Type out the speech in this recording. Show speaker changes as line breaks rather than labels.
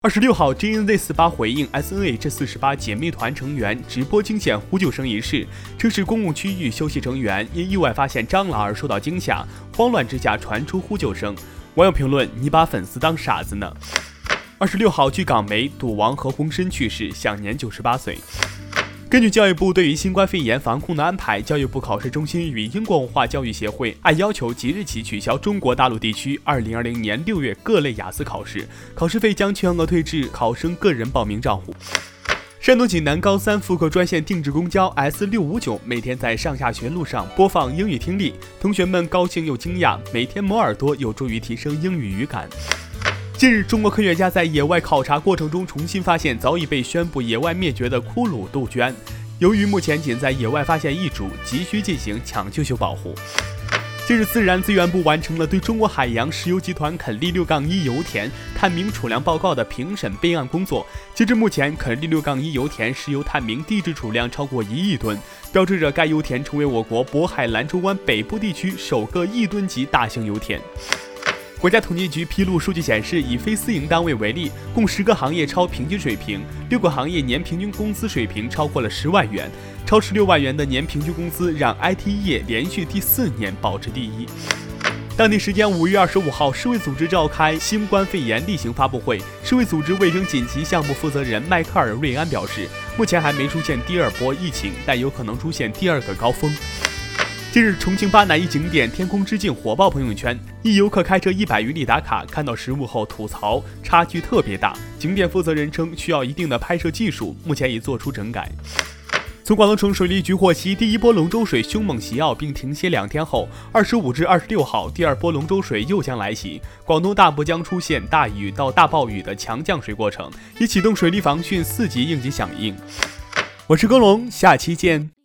二十六号，JNZ 四八回应 SNH 四十八姐妹团成员直播惊险呼救声一事，称是公共区域休息成员因意外发现蟑螂而受到惊吓，慌乱之下传出呼救声。网友评论：你把粉丝当傻子呢？二十六号，据港媒，赌王何鸿燊去世，享年九十八岁。根据教育部对于新冠肺炎防控的安排，教育部考试中心与英国文化教育协会按要求即日起取消中国大陆地区2020年6月各类雅思考试，考试费将全额退至考生个人报名账户。山东济南高三复课专线定制公交 S 六五九每天在上下学路上播放英语听力，同学们高兴又惊讶，每天磨耳朵有助于提升英语语感。近日，中国科学家在野外考察过程中重新发现早已被宣布野外灭绝的骷髅杜鹃。由于目前仅在野外发现一株，急需进行抢救性保护。近日，自然资源部完成了对中国海洋石油集团垦利六杠一油田探明储量报告的评审备案工作。截至目前，垦利六杠一油田石油探明地质储量超过一亿吨，标志着该油田成为我国渤海兰州湾北部地区首个亿吨级大型油田。国家统计局披露数据显示，以非私营单位为例，共十个行业超平均水平，六个行业年平均工资水平超过了十万元，超十六万元的年平均工资让 IT 业连续第四年保持第一。当地时间五月二十五号，世卫组织召开新冠肺炎例行发布会，世卫组织卫生紧急项目负责人迈克尔·瑞安表示，目前还没出现第二波疫情，但有可能出现第二个高峰。近日，重庆巴南一景点“天空之镜”火爆朋友圈，一游客开车一百余里打卡，看到实物后吐槽差距特别大。景点负责人称需要一定的拍摄技术，目前已做出整改。从广东省水利局获悉，第一波龙舟水凶猛袭澳并停歇两天后，二十五至二十六号，第二波龙舟水又将来袭，广东大部将出现大雨到大暴雨的强降水过程，已启动水利防汛四级应急响应。我是耕龙，下期见。